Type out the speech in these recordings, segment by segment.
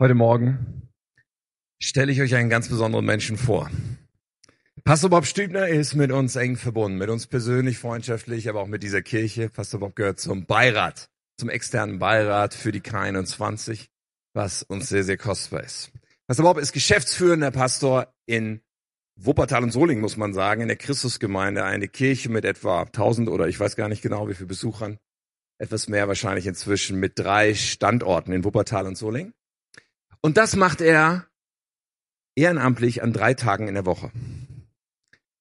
Heute Morgen stelle ich euch einen ganz besonderen Menschen vor. Pastor Bob Stübner ist mit uns eng verbunden, mit uns persönlich, freundschaftlich, aber auch mit dieser Kirche. Pastor Bob gehört zum Beirat, zum externen Beirat für die K21, was uns sehr, sehr kostbar ist. Pastor Bob ist geschäftsführender Pastor in Wuppertal und Solingen, muss man sagen, in der Christusgemeinde, eine Kirche mit etwa 1000 oder ich weiß gar nicht genau, wie viele Besuchern, etwas mehr wahrscheinlich inzwischen mit drei Standorten in Wuppertal und Solingen. Und das macht er ehrenamtlich an drei Tagen in der Woche.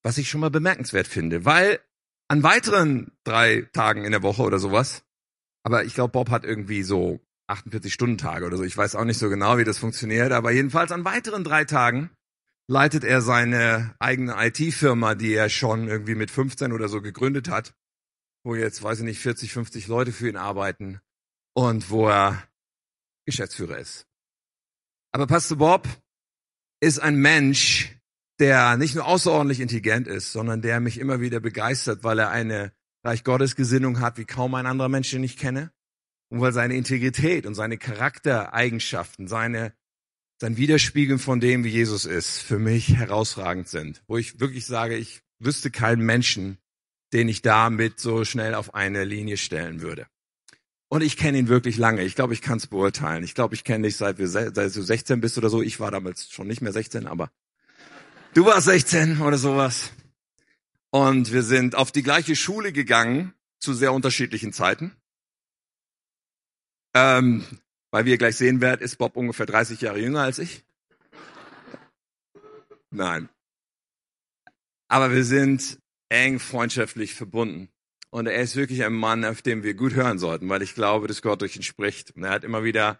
Was ich schon mal bemerkenswert finde, weil an weiteren drei Tagen in der Woche oder sowas, aber ich glaube, Bob hat irgendwie so 48 Stunden Tage oder so. Ich weiß auch nicht so genau, wie das funktioniert, aber jedenfalls an weiteren drei Tagen leitet er seine eigene IT-Firma, die er schon irgendwie mit 15 oder so gegründet hat, wo jetzt, weiß ich nicht, 40, 50 Leute für ihn arbeiten und wo er Geschäftsführer ist. Aber Pastor Bob ist ein Mensch, der nicht nur außerordentlich intelligent ist, sondern der mich immer wieder begeistert, weil er eine Reich Gottes Gesinnung hat, wie kaum ein anderer Mensch, den ich kenne. Und weil seine Integrität und seine Charaktereigenschaften, seine, sein Widerspiegeln von dem, wie Jesus ist, für mich herausragend sind. Wo ich wirklich sage, ich wüsste keinen Menschen, den ich damit so schnell auf eine Linie stellen würde. Und ich kenne ihn wirklich lange. Ich glaube, ich kann es beurteilen. Ich glaube, ich kenne dich seit, wir, seit du 16 bist oder so. Ich war damals schon nicht mehr 16, aber du warst 16 oder sowas. Und wir sind auf die gleiche Schule gegangen zu sehr unterschiedlichen Zeiten. Ähm, weil wie ihr gleich sehen werdet, ist Bob ungefähr 30 Jahre jünger als ich. Nein. Aber wir sind eng freundschaftlich verbunden. Und er ist wirklich ein Mann, auf dem wir gut hören sollten, weil ich glaube, dass Gott durch ihn spricht. Und er hat immer wieder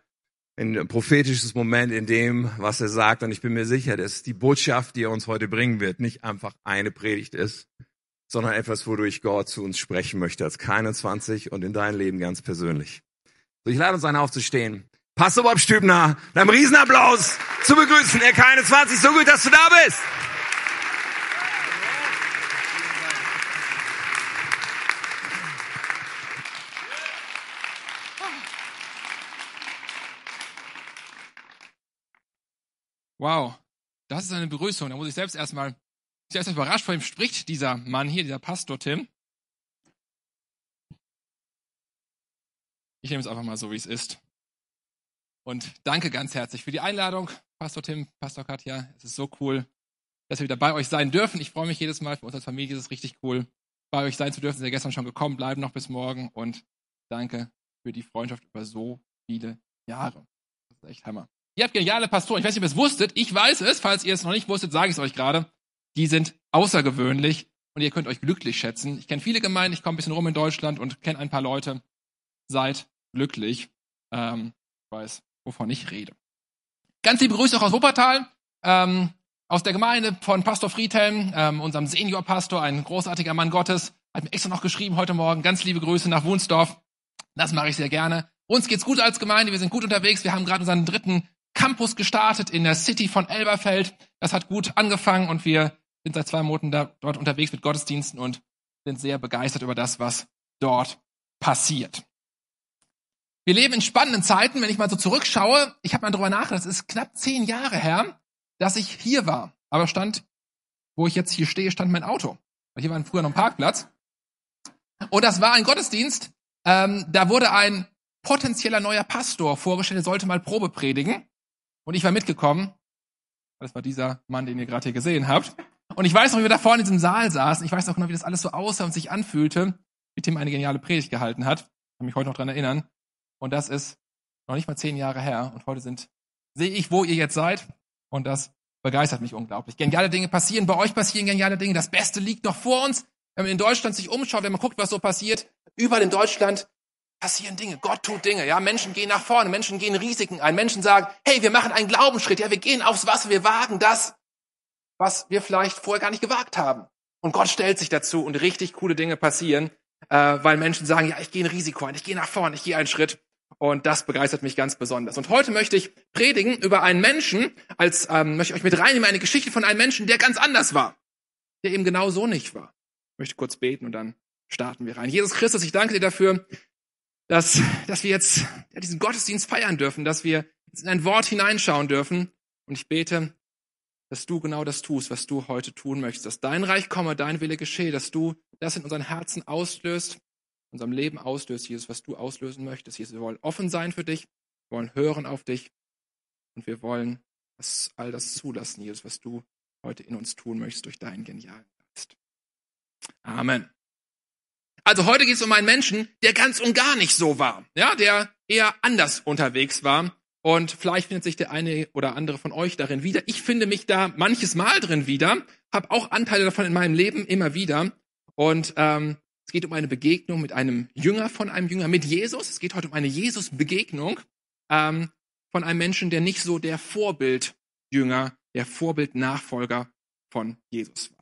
ein prophetisches Moment in dem, was er sagt. Und ich bin mir sicher, dass die Botschaft, die er uns heute bringen wird, nicht einfach eine Predigt ist, sondern etwas, wodurch Gott zu uns sprechen möchte als K21 und in dein Leben ganz persönlich. So, ich lade uns ein, aufzustehen. Pastor Bob Stübner, mit einem Riesenapplaus zu begrüßen. Er K21, so gut, dass du da bist. Wow, das ist eine Begrüßung. Da muss ich selbst erstmal, ich selbst überrascht, vor ihm spricht dieser Mann hier, dieser Pastor Tim. Ich nehme es einfach mal so, wie es ist. Und danke ganz herzlich für die Einladung, Pastor Tim, Pastor Katja. Es ist so cool, dass wir wieder bei euch sein dürfen. Ich freue mich jedes Mal. Für uns als Familie ist es richtig cool, bei euch sein zu dürfen. Sind ja gestern schon gekommen, bleiben noch bis morgen. Und danke für die Freundschaft über so viele Jahre. Das ist echt Hammer. Ihr habt geniale Pastoren. Ich weiß nicht, ob ihr es wusstet. Ich weiß es. Falls ihr es noch nicht wusstet, sage ich es euch gerade. Die sind außergewöhnlich und ihr könnt euch glücklich schätzen. Ich kenne viele Gemeinden. Ich komme ein bisschen rum in Deutschland und kenne ein paar Leute. Seid glücklich. Ähm, ich weiß, wovon ich rede. Ganz liebe Grüße auch aus Wuppertal. Ähm, aus der Gemeinde von Pastor Friedhelm, ähm, unserem Seniorpastor, ein großartiger Mann Gottes, hat mir extra noch geschrieben heute Morgen. Ganz liebe Grüße nach Wunsdorf. Das mache ich sehr gerne. Uns geht's gut als Gemeinde, wir sind gut unterwegs. Wir haben gerade unseren dritten Campus gestartet in der City von Elberfeld. Das hat gut angefangen und wir sind seit zwei Monaten da, dort unterwegs mit Gottesdiensten und sind sehr begeistert über das, was dort passiert. Wir leben in spannenden Zeiten, wenn ich mal so zurückschaue. Ich habe mal drüber nachgedacht, es ist knapp zehn Jahre her, dass ich hier war. Aber stand, wo ich jetzt hier stehe, stand mein Auto. Weil hier war früher noch ein Parkplatz. Und das war ein Gottesdienst. Ähm, da wurde ein potenzieller neuer Pastor vorgestellt, der sollte mal Probe predigen. Und ich war mitgekommen. Das war dieser Mann, den ihr gerade hier gesehen habt. Und ich weiß noch, wie wir da vorne in diesem Saal saßen. Ich weiß noch genau, wie das alles so aussah und sich anfühlte, wie Tim eine geniale Predigt gehalten hat. Ich kann mich heute noch dran erinnern. Und das ist noch nicht mal zehn Jahre her. Und heute sind, sehe ich, wo ihr jetzt seid. Und das begeistert mich unglaublich. Geniale Dinge passieren. Bei euch passieren geniale Dinge. Das Beste liegt noch vor uns. Wenn man in Deutschland sich umschaut, wenn man guckt, was so passiert, überall in Deutschland passieren Dinge. Gott tut Dinge. Ja, Menschen gehen nach vorne, Menschen gehen Risiken ein. Menschen sagen, hey, wir machen einen Glaubensschritt. Ja, wir gehen aufs Wasser, wir wagen das, was wir vielleicht vorher gar nicht gewagt haben. Und Gott stellt sich dazu und richtig coole Dinge passieren, äh, weil Menschen sagen, ja, ich gehe ein Risiko ein, ich gehe nach vorne, ich gehe einen Schritt. Und das begeistert mich ganz besonders. Und heute möchte ich predigen über einen Menschen, als ähm, möchte ich euch mit reinnehmen, eine Geschichte von einem Menschen, der ganz anders war, der eben genau so nicht war. Ich möchte kurz beten und dann starten wir rein. Jesus Christus, ich danke dir dafür, dass, dass wir jetzt ja, diesen Gottesdienst feiern dürfen, dass wir in ein Wort hineinschauen dürfen. Und ich bete, dass du genau das tust, was du heute tun möchtest, dass dein Reich komme, dein Wille geschehe, dass du das in unseren Herzen auslöst, unserem Leben auslöst, Jesus, was du auslösen möchtest. Jesus, wir wollen offen sein für dich, wir wollen hören auf dich und wir wollen das, all das zulassen, Jesus, was du heute in uns tun möchtest durch deinen genialen Geist. Amen. Also heute geht es um einen Menschen, der ganz und gar nicht so war, ja, der eher anders unterwegs war und vielleicht findet sich der eine oder andere von euch darin wieder. Ich finde mich da manches Mal drin wieder, habe auch Anteile davon in meinem Leben immer wieder. Und ähm, es geht um eine Begegnung mit einem Jünger von einem Jünger, mit Jesus. Es geht heute um eine Jesus-Begegnung ähm, von einem Menschen, der nicht so der Vorbildjünger, der Vorbildnachfolger von Jesus war.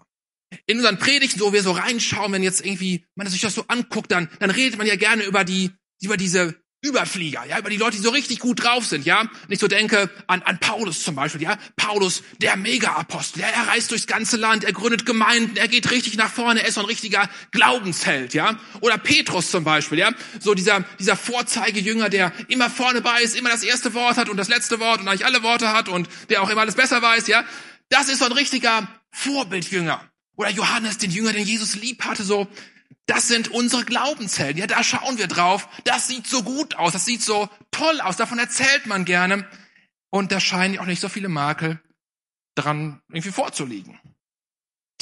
In unseren Predigten, so wir so reinschauen, wenn jetzt irgendwie man sich das so anguckt, dann, dann redet man ja gerne über die, über diese Überflieger, ja, über die Leute, die so richtig gut drauf sind, ja. Und ich so denke an, an Paulus zum Beispiel, ja. Paulus, der Mega-Apostel, ja, er reist durchs ganze Land, er gründet Gemeinden, er geht richtig nach vorne, er ist so ein richtiger Glaubensheld, ja. Oder Petrus zum Beispiel, ja. So dieser, dieser Vorzeigejünger, der immer vorne bei ist, immer das erste Wort hat und das letzte Wort und eigentlich alle Worte hat und der auch immer alles besser weiß, ja. Das ist so ein richtiger Vorbildjünger. Oder Johannes, den Jünger, den Jesus lieb hatte, so, das sind unsere Glaubenshelden. Ja, da schauen wir drauf. Das sieht so gut aus. Das sieht so toll aus. Davon erzählt man gerne. Und da scheinen auch nicht so viele Makel dran irgendwie vorzuliegen.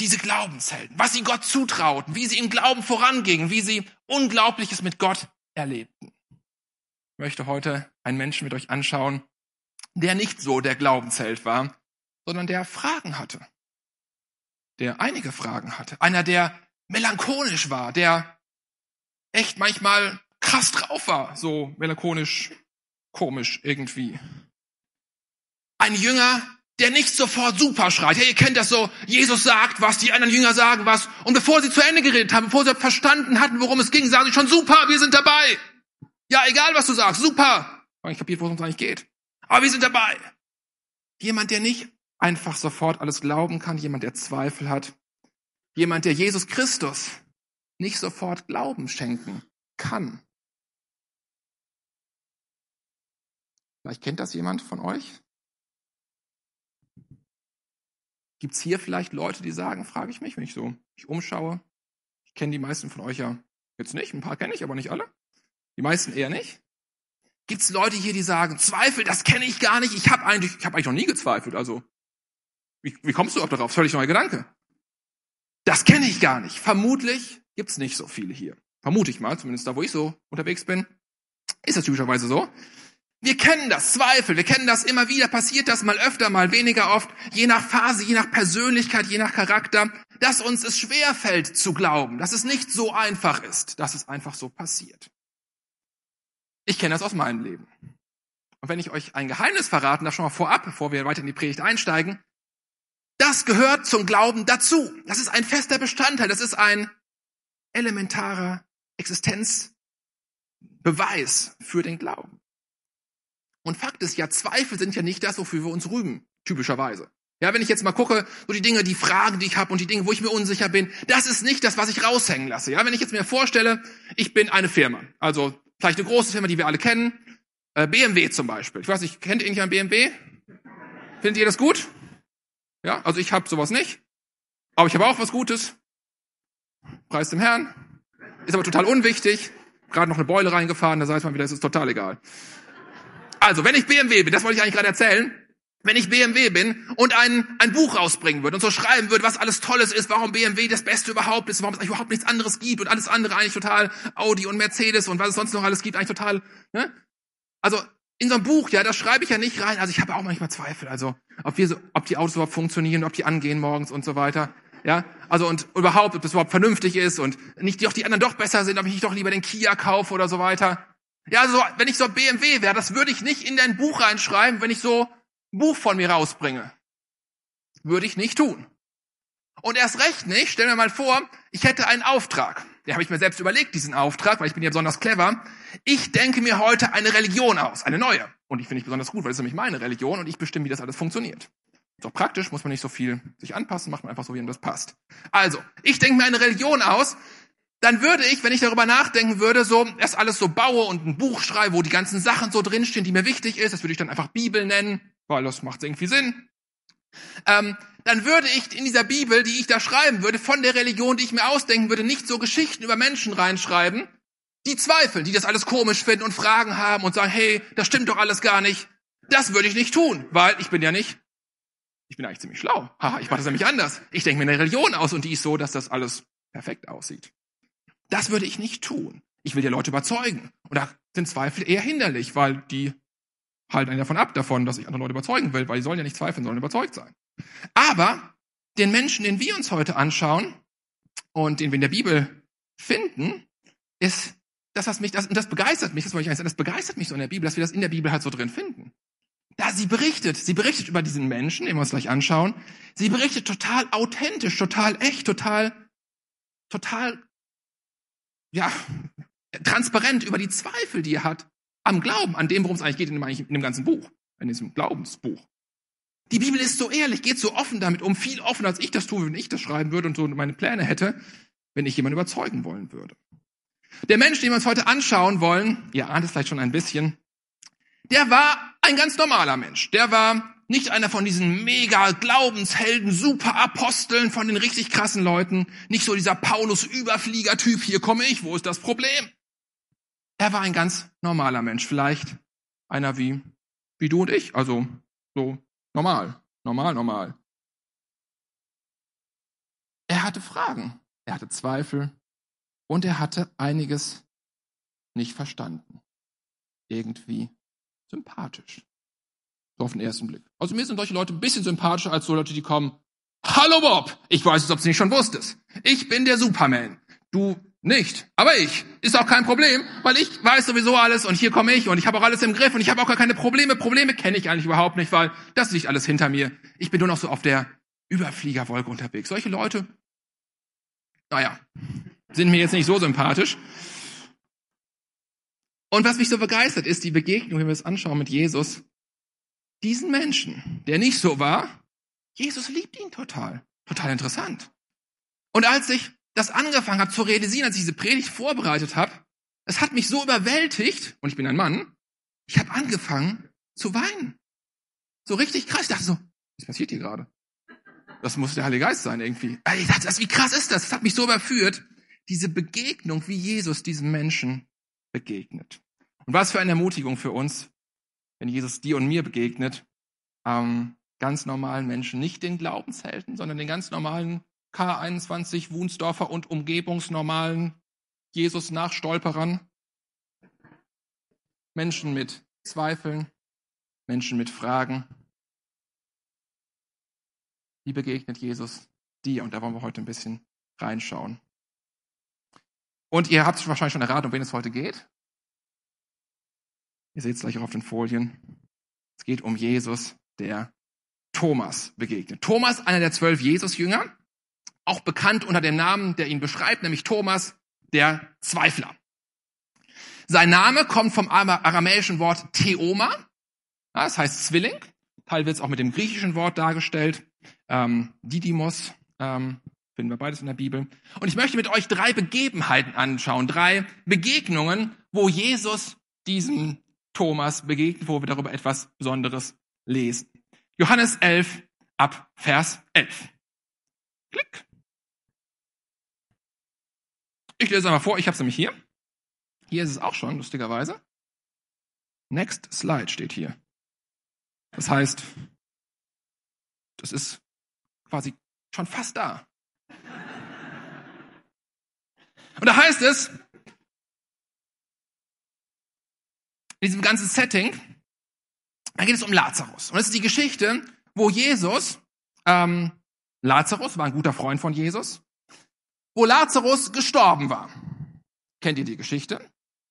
Diese Glaubenshelden, was sie Gott zutrauten, wie sie im Glauben vorangingen, wie sie Unglaubliches mit Gott erlebten. Ich möchte heute einen Menschen mit euch anschauen, der nicht so der Glaubensheld war, sondern der Fragen hatte. Der einige Fragen hatte. Einer, der melancholisch war, der echt manchmal krass drauf war, so melancholisch, komisch irgendwie. Ein Jünger, der nicht sofort super schreit. Ja, ihr kennt das so, Jesus sagt was, die anderen Jünger sagen was. Und bevor sie zu Ende geredet haben, bevor sie verstanden hatten, worum es ging, sagen sie schon, super, wir sind dabei. Ja, egal was du sagst, super. Ich kapiert, worum es eigentlich geht. Aber wir sind dabei. Jemand, der nicht einfach sofort alles glauben kann, jemand, der Zweifel hat, Jemand, der Jesus Christus nicht sofort Glauben schenken kann. Vielleicht kennt das jemand von euch? Gibt es hier vielleicht Leute, die sagen, frage ich mich, wenn ich so mich umschaue? Ich kenne die meisten von euch ja jetzt nicht, ein paar kenne ich, aber nicht alle. Die meisten eher nicht. Gibt es Leute hier, die sagen, Zweifel, das kenne ich gar nicht, ich habe eigentlich, ich hab eigentlich noch nie gezweifelt, also wie, wie kommst du auch darauf? Völlig neuer Gedanke. Das kenne ich gar nicht. Vermutlich gibt's nicht so viele hier. Vermute ich mal, zumindest da, wo ich so unterwegs bin. Ist das typischerweise so. Wir kennen das, Zweifel, wir kennen das immer wieder, passiert das mal öfter, mal weniger oft, je nach Phase, je nach Persönlichkeit, je nach Charakter, dass uns es schwer fällt zu glauben, dass es nicht so einfach ist, dass es einfach so passiert. Ich kenne das aus meinem Leben. Und wenn ich euch ein Geheimnis verraten darf, schon mal vorab, bevor wir weiter in die Predigt einsteigen, das gehört zum Glauben dazu. Das ist ein fester Bestandteil. Das ist ein elementarer Existenzbeweis für den Glauben. Und Fakt ist ja, Zweifel sind ja nicht das, wofür wir uns rühmen, typischerweise. Ja, wenn ich jetzt mal gucke, so die Dinge, die Fragen, die ich habe und die Dinge, wo ich mir unsicher bin, das ist nicht das, was ich raushängen lasse. Ja, wenn ich jetzt mir vorstelle, ich bin eine Firma, also vielleicht eine große Firma, die wir alle kennen, äh, BMW zum Beispiel. Ich weiß nicht, kennt ihr irgendjemand BMW? Findet ihr das gut? Ja, also ich habe sowas nicht. Aber ich habe auch was Gutes. Preis dem Herrn. Ist aber total unwichtig. Gerade noch eine Beule reingefahren, da sagt man wieder, es ist total egal. Also, wenn ich BMW bin, das wollte ich eigentlich gerade erzählen, wenn ich BMW bin und ein, ein Buch rausbringen würde und so schreiben würde, was alles Tolles ist, warum BMW das Beste überhaupt ist, warum es eigentlich überhaupt nichts anderes gibt und alles andere eigentlich total Audi und Mercedes und was es sonst noch alles gibt, eigentlich total, ne? Also, in so einem Buch, ja, da schreibe ich ja nicht rein. Also ich habe auch manchmal Zweifel, also ob wir so, ob die Autos überhaupt funktionieren, ob die angehen morgens und so weiter. Ja, also und überhaupt, ob das überhaupt vernünftig ist und nicht doch die anderen doch besser sind, ob ich nicht doch lieber den Kia kaufe oder so weiter. Ja, also wenn ich so BMW wäre, das würde ich nicht in dein Buch reinschreiben, wenn ich so ein Buch von mir rausbringe. Würde ich nicht tun. Und erst recht nicht, stell mir mal vor, ich hätte einen Auftrag. Den habe ich mir selbst überlegt, diesen Auftrag, weil ich bin ja besonders clever. Ich denke mir heute eine Religion aus, eine neue. Und ich finde ich besonders gut, weil es nämlich meine Religion und ich bestimme, wie das alles funktioniert. Ist auch praktisch, muss man nicht so viel sich anpassen, macht man einfach so, wie ihm das passt. Also, ich denke mir eine Religion aus dann würde ich, wenn ich darüber nachdenken würde, so erst alles so baue und ein Buch schreibe, wo die ganzen Sachen so drinstehen, die mir wichtig ist, das würde ich dann einfach Bibel nennen, weil das macht irgendwie Sinn. Ähm, dann würde ich in dieser Bibel, die ich da schreiben würde, von der Religion, die ich mir ausdenken würde, nicht so Geschichten über Menschen reinschreiben, die zweifeln, die das alles komisch finden und Fragen haben und sagen, hey, das stimmt doch alles gar nicht. Das würde ich nicht tun, weil ich bin ja nicht, ich bin eigentlich ziemlich schlau. Haha, ich mache das nämlich anders. Ich denke mir eine Religion aus und die ist so, dass das alles perfekt aussieht. Das würde ich nicht tun. Ich will die Leute überzeugen. Und da sind Zweifel eher hinderlich, weil die halten einen davon ab, davon, dass ich andere Leute überzeugen will, weil die sollen ja nicht zweifeln, sollen überzeugt sein. Aber den Menschen, den wir uns heute anschauen und den wir in der Bibel finden, ist das, was mich, das, und das begeistert mich, das wollte ich eigentlich sagen, das begeistert mich so in der Bibel, dass wir das in der Bibel halt so drin finden. Da sie berichtet, sie berichtet über diesen Menschen, den wir uns gleich anschauen, sie berichtet total authentisch, total echt, total, total ja, transparent über die Zweifel, die er hat am Glauben, an dem, worum es eigentlich geht in dem, in dem ganzen Buch, in diesem Glaubensbuch. Die Bibel ist so ehrlich, geht so offen damit um, viel offener, als ich das tue, wenn ich das schreiben würde und so meine Pläne hätte, wenn ich jemanden überzeugen wollen würde. Der Mensch, den wir uns heute anschauen wollen, ihr ahnt es vielleicht schon ein bisschen, der war ein ganz normaler Mensch. Der war nicht einer von diesen mega Glaubenshelden, super Aposteln von den richtig krassen Leuten. Nicht so dieser Paulus-Überflieger-Typ, hier komme ich, wo ist das Problem? Er war ein ganz normaler Mensch, vielleicht einer wie, wie du und ich, also so normal, normal, normal. Er hatte Fragen, er hatte Zweifel und er hatte einiges nicht verstanden. Irgendwie sympathisch. So auf den ersten Blick. Also mir sind solche Leute ein bisschen sympathischer als so Leute, die kommen, Hallo Bob! Ich weiß es, ob du nicht schon wusstest. Ich bin der Superman. Du nicht. Aber ich. Ist auch kein Problem, weil ich weiß sowieso alles und hier komme ich und ich habe auch alles im Griff und ich habe auch gar keine Probleme. Probleme kenne ich eigentlich überhaupt nicht, weil das liegt alles hinter mir. Ich bin nur noch so auf der Überfliegerwolke unterwegs. Solche Leute, naja, sind mir jetzt nicht so sympathisch. Und was mich so begeistert, ist die Begegnung, wenn wir es anschauen mit Jesus, diesen Menschen, der nicht so war, Jesus liebt ihn total. Total interessant. Und als ich das angefangen habe zu realisieren, als ich diese Predigt vorbereitet habe, es hat mich so überwältigt, und ich bin ein Mann, ich habe angefangen zu weinen. So richtig krass. Ich dachte so, was passiert hier gerade? Das muss der Heilige Geist sein irgendwie. Ich dachte, wie krass ist das? Das hat mich so überführt. Diese Begegnung, wie Jesus diesem Menschen begegnet. Und was für eine Ermutigung für uns, wenn Jesus dir und mir begegnet, ähm, ganz normalen Menschen, nicht den Glaubenshelden, sondern den ganz normalen K21 Wunsdorfer und umgebungsnormalen Jesus-Nachstolperern, Menschen mit Zweifeln, Menschen mit Fragen. Wie begegnet Jesus dir? Und da wollen wir heute ein bisschen reinschauen. Und ihr habt wahrscheinlich schon erraten, um wen es heute geht. Ihr seht es gleich auch auf den Folien. Es geht um Jesus, der Thomas begegnet. Thomas, einer der zwölf Jesus-Jünger, auch bekannt unter dem Namen, der ihn beschreibt, nämlich Thomas, der Zweifler. Sein Name kommt vom aramäischen Wort Theoma, das heißt Zwilling. Teil wird es auch mit dem griechischen Wort dargestellt, ähm, Didymos, ähm, finden wir beides in der Bibel. Und ich möchte mit euch drei Begebenheiten anschauen, drei Begegnungen, wo Jesus diesem Thomas begegnet, wo wir darüber etwas Besonderes lesen. Johannes 11 ab Vers 11. Klick. Ich lese einmal vor, ich habe es nämlich hier. Hier ist es auch schon, lustigerweise. Next Slide steht hier. Das heißt, das ist quasi schon fast da. Und da heißt es, in diesem ganzen Setting, da geht es um Lazarus. Und das ist die Geschichte, wo Jesus, ähm, Lazarus war ein guter Freund von Jesus, wo Lazarus gestorben war. Kennt ihr die Geschichte?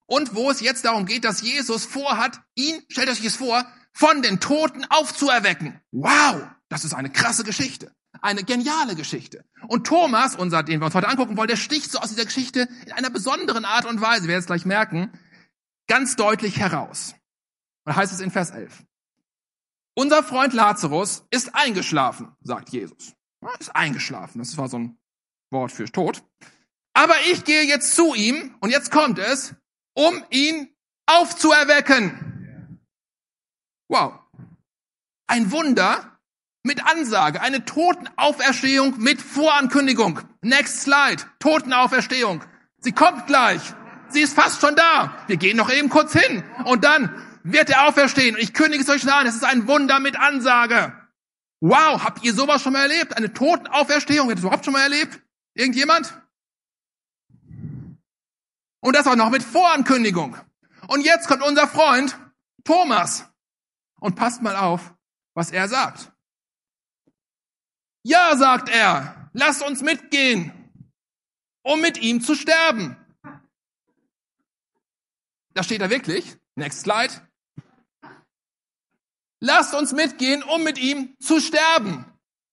Und wo es jetzt darum geht, dass Jesus vorhat, ihn, stellt euch das vor, von den Toten aufzuerwecken. Wow, das ist eine krasse Geschichte. Eine geniale Geschichte. Und Thomas, unser, den wir uns heute angucken wollen, der sticht so aus dieser Geschichte in einer besonderen Art und Weise, wir werden es gleich merken, ganz deutlich heraus. Da heißt es in Vers 11. Unser Freund Lazarus ist eingeschlafen, sagt Jesus. Er ist eingeschlafen. Das war so ein Wort für tot. Aber ich gehe jetzt zu ihm, und jetzt kommt es, um ihn aufzuerwecken. Wow. Ein Wunder mit Ansage, eine Totenauferstehung mit Vorankündigung. Next slide. Totenauferstehung. Sie kommt gleich. Sie ist fast schon da. Wir gehen noch eben kurz hin. Und dann wird er auferstehen. Und ich kündige es euch an. Es ist ein Wunder mit Ansage. Wow, habt ihr sowas schon mal erlebt? Eine Totenauferstehung? Habt ihr das überhaupt schon mal erlebt? Irgendjemand? Und das auch noch mit Vorankündigung. Und jetzt kommt unser Freund Thomas. Und passt mal auf, was er sagt. Ja, sagt er, lasst uns mitgehen, um mit ihm zu sterben. Da steht er wirklich. Next slide. Lasst uns mitgehen, um mit ihm zu sterben.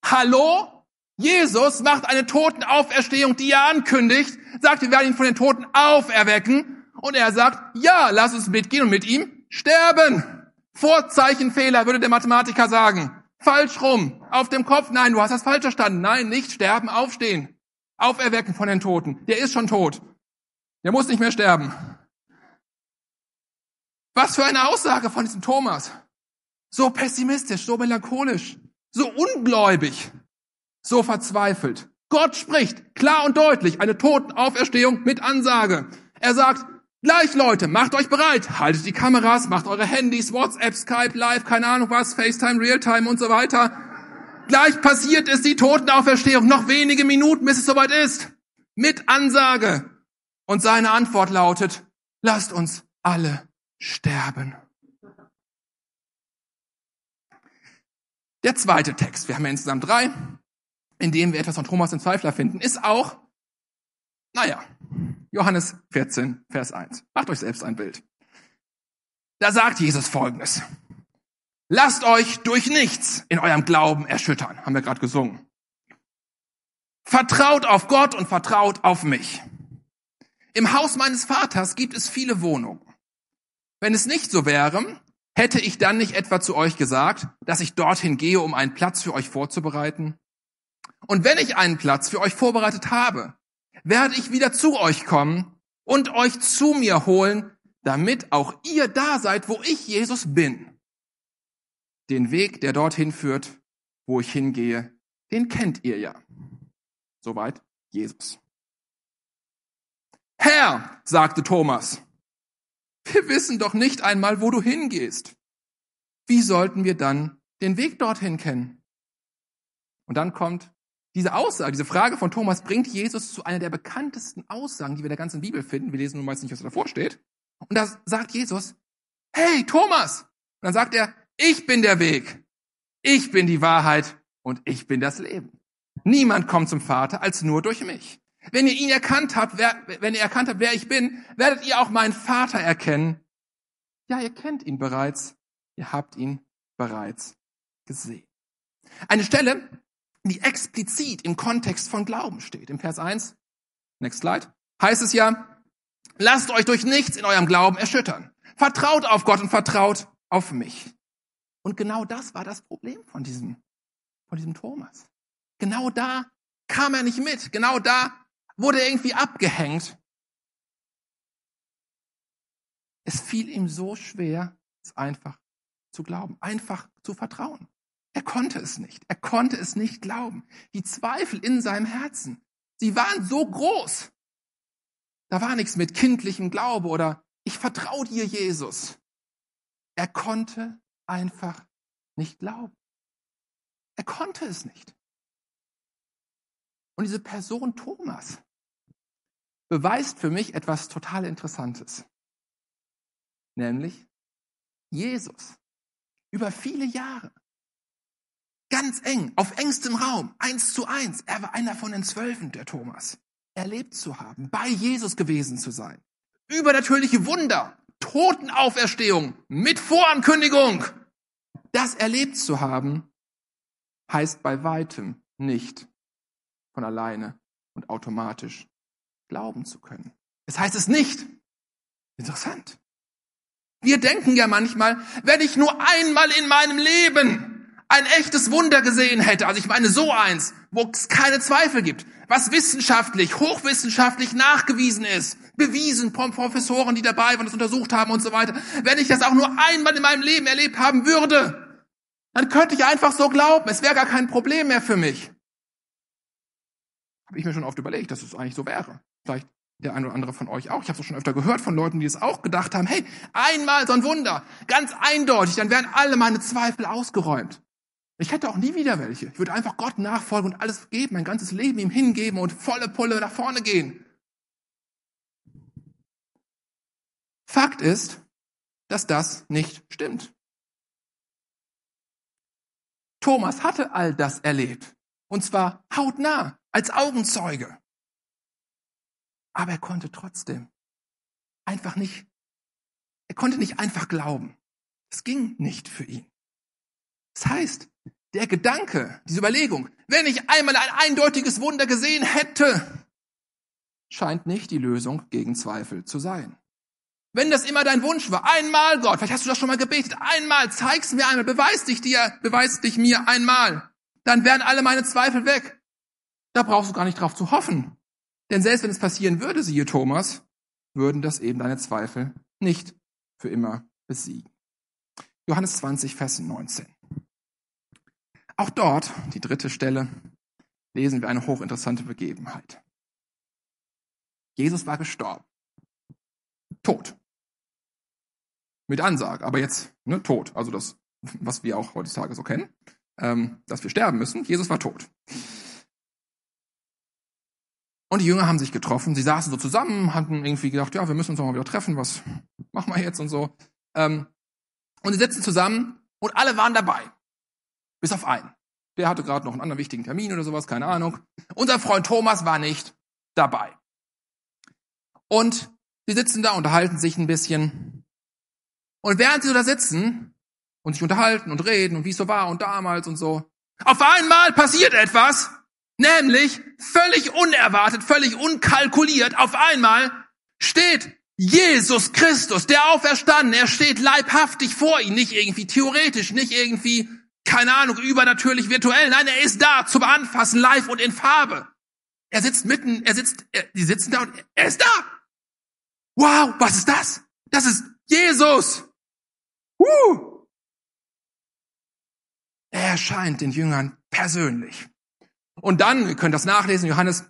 Hallo? Jesus macht eine Totenauferstehung, die er ankündigt, sagt, wir werden ihn von den Toten auferwecken. Und er sagt, ja, lass uns mitgehen und mit ihm sterben. Vorzeichenfehler, würde der Mathematiker sagen. Falsch rum. Auf dem Kopf. Nein, du hast das falsch verstanden. Nein, nicht sterben, aufstehen. Auferwecken von den Toten. Der ist schon tot. Der muss nicht mehr sterben. Was für eine Aussage von diesem Thomas. So pessimistisch, so melancholisch, so ungläubig, so verzweifelt. Gott spricht klar und deutlich eine Totenauferstehung mit Ansage. Er sagt, gleich Leute, macht euch bereit, haltet die Kameras, macht eure Handys, WhatsApp, Skype, Live, keine Ahnung was, FaceTime, Realtime und so weiter. Gleich passiert ist die Totenauferstehung, noch wenige Minuten, bis es soweit ist. Mit Ansage. Und seine Antwort lautet, lasst uns alle sterben. Der zweite Text, wir haben ja insgesamt drei, in dem wir etwas von Thomas den Zweifler finden, ist auch, naja, Johannes 14, Vers 1. Macht euch selbst ein Bild. Da sagt Jesus Folgendes. Lasst euch durch nichts in eurem Glauben erschüttern, haben wir gerade gesungen. Vertraut auf Gott und vertraut auf mich. Im Haus meines Vaters gibt es viele Wohnungen. Wenn es nicht so wäre, hätte ich dann nicht etwa zu euch gesagt, dass ich dorthin gehe, um einen Platz für euch vorzubereiten? Und wenn ich einen Platz für euch vorbereitet habe, werde ich wieder zu euch kommen und euch zu mir holen, damit auch ihr da seid, wo ich Jesus bin. Den Weg, der dorthin führt, wo ich hingehe, den kennt ihr ja. Soweit Jesus. Herr, sagte Thomas, wir wissen doch nicht einmal, wo du hingehst. Wie sollten wir dann den Weg dorthin kennen? Und dann kommt diese Aussage, diese Frage von Thomas bringt Jesus zu einer der bekanntesten Aussagen, die wir in der ganzen Bibel finden. Wir lesen nun meist nicht, was davor steht. Und da sagt Jesus, hey Thomas! Und dann sagt er, ich bin der Weg, ich bin die Wahrheit und ich bin das Leben. Niemand kommt zum Vater als nur durch mich. Wenn ihr ihn erkannt habt, wer, wenn ihr erkannt habt, wer ich bin, werdet ihr auch meinen Vater erkennen. Ja, ihr kennt ihn bereits. Ihr habt ihn bereits gesehen. Eine Stelle, die explizit im Kontext von Glauben steht. Im Vers 1, next slide, heißt es ja, lasst euch durch nichts in eurem Glauben erschüttern. Vertraut auf Gott und vertraut auf mich. Und genau das war das Problem von diesem, von diesem Thomas. Genau da kam er nicht mit. Genau da wurde irgendwie abgehängt. Es fiel ihm so schwer, es einfach zu glauben, einfach zu vertrauen. Er konnte es nicht. Er konnte es nicht glauben. Die Zweifel in seinem Herzen, sie waren so groß. Da war nichts mit kindlichem Glaube oder ich vertraue dir, Jesus. Er konnte einfach nicht glauben. Er konnte es nicht. Und diese Person Thomas beweist für mich etwas total Interessantes. Nämlich Jesus. Über viele Jahre. Ganz eng, auf engstem Raum, eins zu eins. Er war einer von den Zwölfen, der Thomas. Erlebt zu haben, bei Jesus gewesen zu sein. Übernatürliche Wunder, Totenauferstehung mit Vorankündigung. Das erlebt zu haben, heißt bei weitem nicht von alleine und automatisch glauben zu können. Es heißt es nicht. Interessant. Wir denken ja manchmal, wenn ich nur einmal in meinem Leben ein echtes Wunder gesehen hätte, also ich meine so eins, wo es keine Zweifel gibt, was wissenschaftlich, hochwissenschaftlich nachgewiesen ist, bewiesen von Professoren, die dabei waren, das untersucht haben und so weiter, wenn ich das auch nur einmal in meinem Leben erlebt haben würde, dann könnte ich einfach so glauben, es wäre gar kein Problem mehr für mich. Habe ich mir schon oft überlegt, dass es eigentlich so wäre. Vielleicht der eine oder andere von euch auch. Ich habe es schon öfter gehört von Leuten, die es auch gedacht haben, hey, einmal so ein Wunder, ganz eindeutig, dann wären alle meine Zweifel ausgeräumt. Ich hätte auch nie wieder welche. Ich würde einfach Gott nachfolgen und alles geben, mein ganzes Leben ihm hingeben und volle Pulle nach vorne gehen. Fakt ist, dass das nicht stimmt. Thomas hatte all das erlebt. Und zwar hautnah, als Augenzeuge. Aber er konnte trotzdem einfach nicht, er konnte nicht einfach glauben. Es ging nicht für ihn. Das heißt, der Gedanke, diese Überlegung, wenn ich einmal ein eindeutiges Wunder gesehen hätte, scheint nicht die Lösung gegen Zweifel zu sein. Wenn das immer dein Wunsch war, einmal Gott, vielleicht hast du das schon mal gebetet, einmal, zeig's mir einmal, beweis dich dir, beweis dich mir einmal, dann wären alle meine Zweifel weg. Da brauchst du gar nicht drauf zu hoffen. Denn selbst wenn es passieren würde, siehe Thomas, würden das eben deine Zweifel nicht für immer besiegen. Johannes 20, Vers 19. Auch dort, die dritte Stelle, lesen wir eine hochinteressante Begebenheit. Jesus war gestorben. Tot. Mit Ansage, aber jetzt ne, tot. Also das, was wir auch heutzutage so kennen, ähm, dass wir sterben müssen. Jesus war tot. Und die Jünger haben sich getroffen. Sie saßen so zusammen, hatten irgendwie gedacht, ja, wir müssen uns doch mal wieder treffen. Was machen wir jetzt und so. Ähm, und sie sitzen zusammen und alle waren dabei. Bis auf einen. Der hatte gerade noch einen anderen wichtigen Termin oder sowas, keine Ahnung. Unser Freund Thomas war nicht dabei. Und sie sitzen da, unterhalten sich ein bisschen. Und während sie da sitzen und sich unterhalten und reden und wie es so war und damals und so, auf einmal passiert etwas, nämlich völlig unerwartet, völlig unkalkuliert, auf einmal steht Jesus Christus, der Auferstanden, er steht leibhaftig vor ihnen, nicht irgendwie theoretisch, nicht irgendwie keine Ahnung, übernatürlich virtuell. Nein, er ist da zum Anfassen, live und in Farbe. Er sitzt mitten, er sitzt, er, die sitzen da und er ist da. Wow, was ist das? Das ist Jesus. Uh. Er erscheint den Jüngern persönlich. Und dann, ihr könnt das nachlesen, Johannes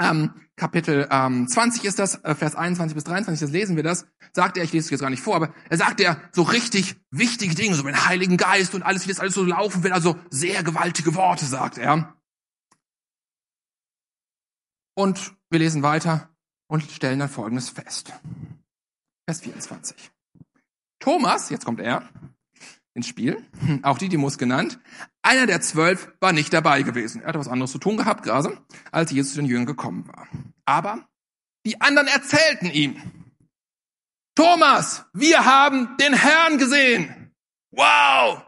ähm, Kapitel ähm, 20 ist das, äh, Vers 21 bis 23, das lesen wir das, sagt er, ich lese es jetzt gar nicht vor, aber er sagt er so richtig wichtige Dinge, so mit Heiligen Geist und alles, wie das alles so laufen wird, also sehr gewaltige Worte, sagt er. Und wir lesen weiter und stellen dann Folgendes fest. Vers 24. Thomas, jetzt kommt er, ins Spiel, auch Didymus genannt. Einer der zwölf war nicht dabei gewesen. Er hatte was anderes zu tun gehabt, gerade, als Jesus zu den Jüngern gekommen war. Aber die anderen erzählten ihm, Thomas, wir haben den Herrn gesehen. Wow!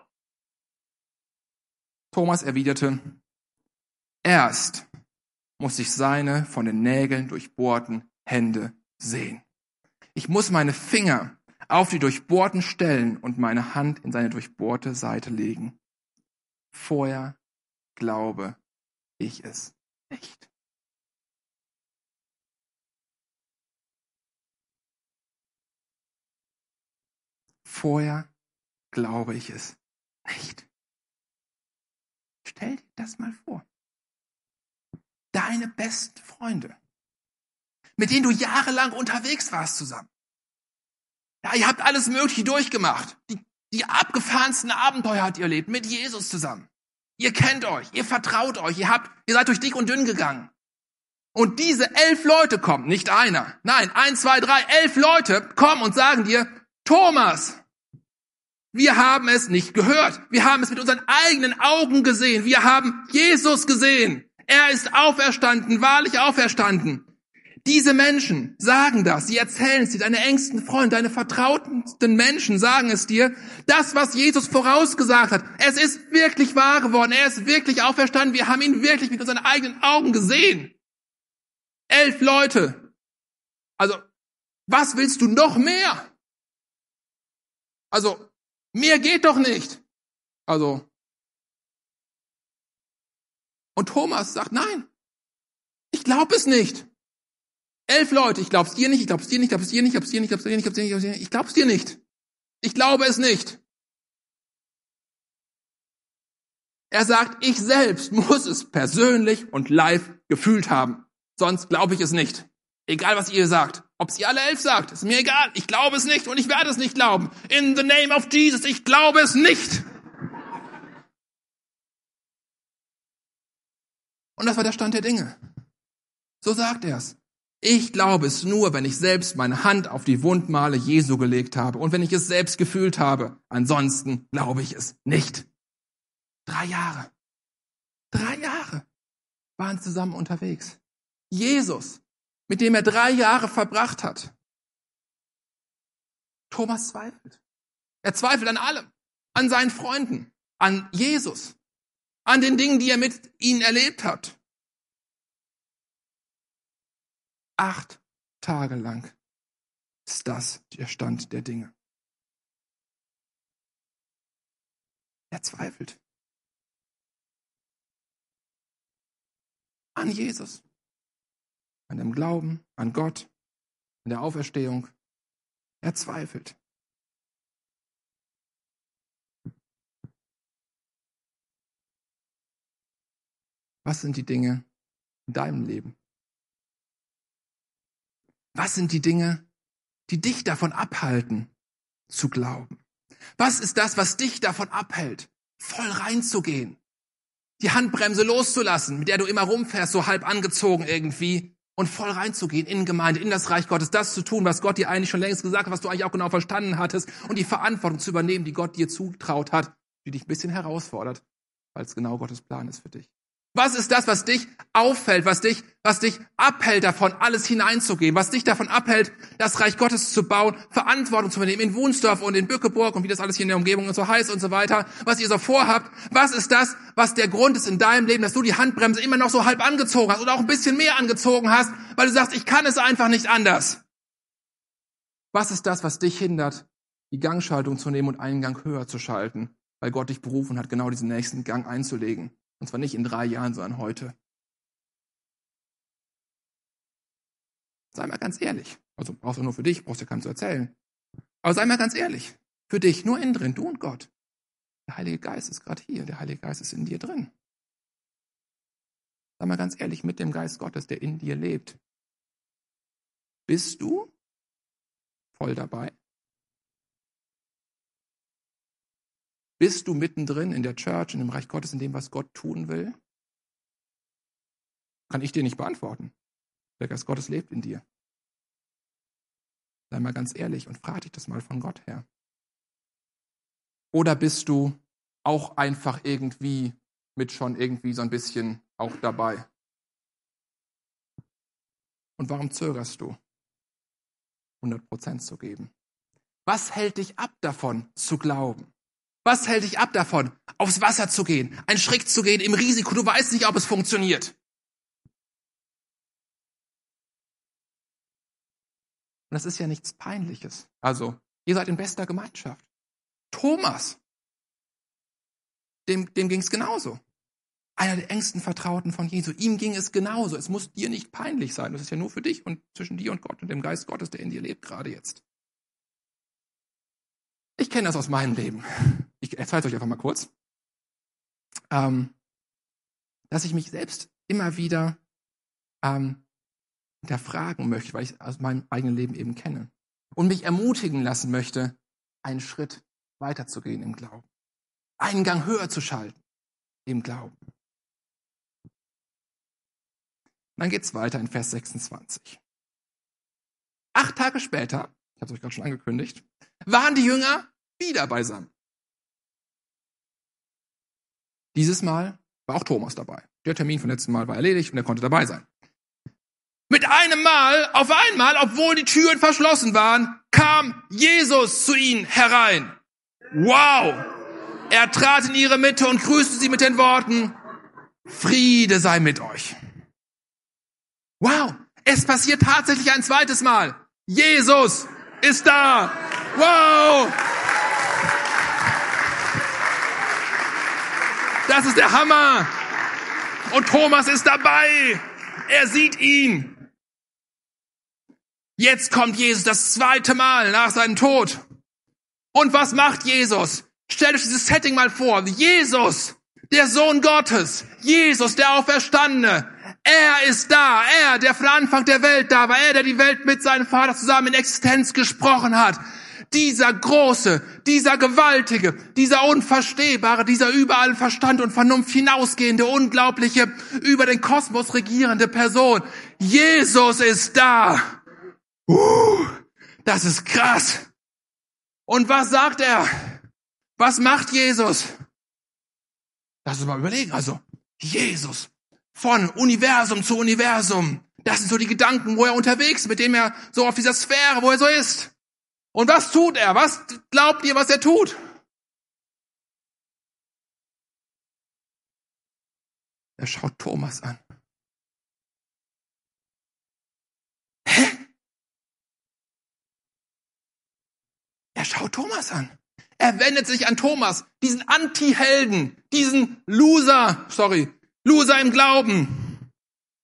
Thomas erwiderte, erst muss ich seine von den Nägeln durchbohrten Hände sehen. Ich muss meine Finger auf die durchbohrten Stellen und meine Hand in seine durchbohrte Seite legen. Vorher glaube ich es nicht. Vorher glaube ich es nicht. Stell dir das mal vor. Deine besten Freunde, mit denen du jahrelang unterwegs warst zusammen. Ja, ihr habt alles Mögliche durchgemacht. Die, die abgefahrensten Abenteuer habt ihr erlebt mit Jesus zusammen. Ihr kennt euch, ihr vertraut euch, ihr habt, ihr seid durch dick und dünn gegangen. Und diese elf Leute kommen, nicht einer, nein, eins, zwei, drei, elf Leute kommen und sagen dir, Thomas, wir haben es nicht gehört. Wir haben es mit unseren eigenen Augen gesehen. Wir haben Jesus gesehen. Er ist auferstanden, wahrlich auferstanden. Diese Menschen sagen das, sie erzählen es dir, deine engsten Freunde, deine vertrautensten Menschen sagen es dir, das, was Jesus vorausgesagt hat, es ist wirklich wahr geworden, er ist wirklich auferstanden, wir haben ihn wirklich mit unseren eigenen Augen gesehen. Elf Leute. Also, was willst du noch mehr? Also, mehr geht doch nicht. Also, Und Thomas sagt, nein, ich glaube es nicht. Elf Leute, ich glaub's dir nicht, ich glaub's dir nicht, ich glaub's dir nicht, ich glaub's dir nicht, ich glaub's dir nicht, ich glaub's dir nicht, ich glaub's dir nicht. Ich glaube es nicht. Er sagt, ich selbst muss es persönlich und live gefühlt haben. Sonst glaube ich es nicht. Egal, was ihr sagt. Ob ihr alle elf sagt, ist mir egal. Ich glaube es nicht und ich werde es nicht glauben. In the name of Jesus, ich glaube es nicht. Und das war der Stand der Dinge. So sagt er es. Ich glaube es nur, wenn ich selbst meine Hand auf die Wundmale Jesu gelegt habe und wenn ich es selbst gefühlt habe. Ansonsten glaube ich es nicht. Drei Jahre. Drei Jahre waren zusammen unterwegs. Jesus, mit dem er drei Jahre verbracht hat. Thomas zweifelt. Er zweifelt an allem. An seinen Freunden. An Jesus. An den Dingen, die er mit ihnen erlebt hat. Acht Tage lang ist das der Stand der Dinge. Er zweifelt. An Jesus. An dem Glauben, an Gott, an der Auferstehung. Er zweifelt. Was sind die Dinge in deinem Leben? Was sind die Dinge, die dich davon abhalten, zu glauben? Was ist das, was dich davon abhält, voll reinzugehen? Die Handbremse loszulassen, mit der du immer rumfährst, so halb angezogen irgendwie, und voll reinzugehen in Gemeinde, in das Reich Gottes, das zu tun, was Gott dir eigentlich schon längst gesagt hat, was du eigentlich auch genau verstanden hattest, und die Verantwortung zu übernehmen, die Gott dir zutraut hat, die dich ein bisschen herausfordert, weil es genau Gottes Plan ist für dich. Was ist das, was dich auffällt, was dich, was dich abhält davon, alles hineinzugeben, was dich davon abhält, das Reich Gottes zu bauen, Verantwortung zu übernehmen in Wunsdorf und in Bückeburg und wie das alles hier in der Umgebung und so heißt und so weiter, was ihr so vorhabt. Was ist das, was der Grund ist in deinem Leben, dass du die Handbremse immer noch so halb angezogen hast oder auch ein bisschen mehr angezogen hast, weil du sagst, ich kann es einfach nicht anders. Was ist das, was dich hindert, die Gangschaltung zu nehmen und einen Gang höher zu schalten, weil Gott dich berufen hat, genau diesen nächsten Gang einzulegen? Und zwar nicht in drei Jahren, sondern heute. Sei mal ganz ehrlich. Also brauchst du nur für dich, brauchst du keinem zu erzählen. Aber sei mal ganz ehrlich. Für dich, nur innen drin, du und Gott. Der Heilige Geist ist gerade hier, der Heilige Geist ist in dir drin. Sei mal ganz ehrlich, mit dem Geist Gottes, der in dir lebt. Bist du voll dabei? Bist du mittendrin in der Church, in dem Reich Gottes, in dem, was Gott tun will? Kann ich dir nicht beantworten. Der Geist Gottes lebt in dir. Sei mal ganz ehrlich und frag dich das mal von Gott her. Oder bist du auch einfach irgendwie mit schon irgendwie so ein bisschen auch dabei? Und warum zögerst du, 100% zu geben? Was hält dich ab davon, zu glauben? Was hält dich ab davon, aufs Wasser zu gehen, einen Schritt zu gehen im Risiko? Du weißt nicht, ob es funktioniert. Und das ist ja nichts Peinliches. Also, ihr seid in bester Gemeinschaft. Thomas, dem, dem ging es genauso. Einer der engsten Vertrauten von Jesu. Ihm ging es genauso. Es muss dir nicht peinlich sein. Das ist ja nur für dich und zwischen dir und Gott und dem Geist Gottes, der in dir lebt gerade jetzt. Ich kenne das aus meinem Leben. Ich erzähle es euch einfach mal kurz. Ähm, dass ich mich selbst immer wieder ähm, hinterfragen möchte, weil ich es aus meinem eigenen Leben eben kenne. Und mich ermutigen lassen möchte, einen Schritt weiterzugehen im Glauben. Einen Gang höher zu schalten im Glauben. dann geht's weiter in Vers 26. Acht Tage später, ich habe es euch gerade schon angekündigt, waren die Jünger wieder beisammen. Dieses Mal war auch Thomas dabei. Der Termin vom letzten Mal war erledigt und er konnte dabei sein. Mit einem Mal, auf einmal, obwohl die Türen verschlossen waren, kam Jesus zu ihnen herein. Wow! Er trat in ihre Mitte und grüßte sie mit den Worten, Friede sei mit euch. Wow! Es passiert tatsächlich ein zweites Mal. Jesus ist da. Wow! Das ist der Hammer. Und Thomas ist dabei. Er sieht ihn. Jetzt kommt Jesus das zweite Mal nach seinem Tod. Und was macht Jesus? Stellt euch dieses Setting mal vor. Jesus, der Sohn Gottes, Jesus, der Auferstandene, er ist da, er, der von Anfang der Welt da war, er, der die Welt mit seinem Vater zusammen in Existenz gesprochen hat. Dieser große, dieser gewaltige, dieser unverstehbare, dieser überall Verstand und Vernunft hinausgehende, unglaubliche, über den Kosmos regierende Person. Jesus ist da. Uh, das ist krass. Und was sagt er? Was macht Jesus? Lass uns mal überlegen. Also, Jesus von Universum zu Universum. Das sind so die Gedanken, wo er unterwegs mit dem er so auf dieser Sphäre, wo er so ist. Und was tut er? Was glaubt ihr, was er tut? Er schaut Thomas an. Hä? Er schaut Thomas an. Er wendet sich an Thomas, diesen Anti-Helden, diesen Loser, sorry, Loser im Glauben,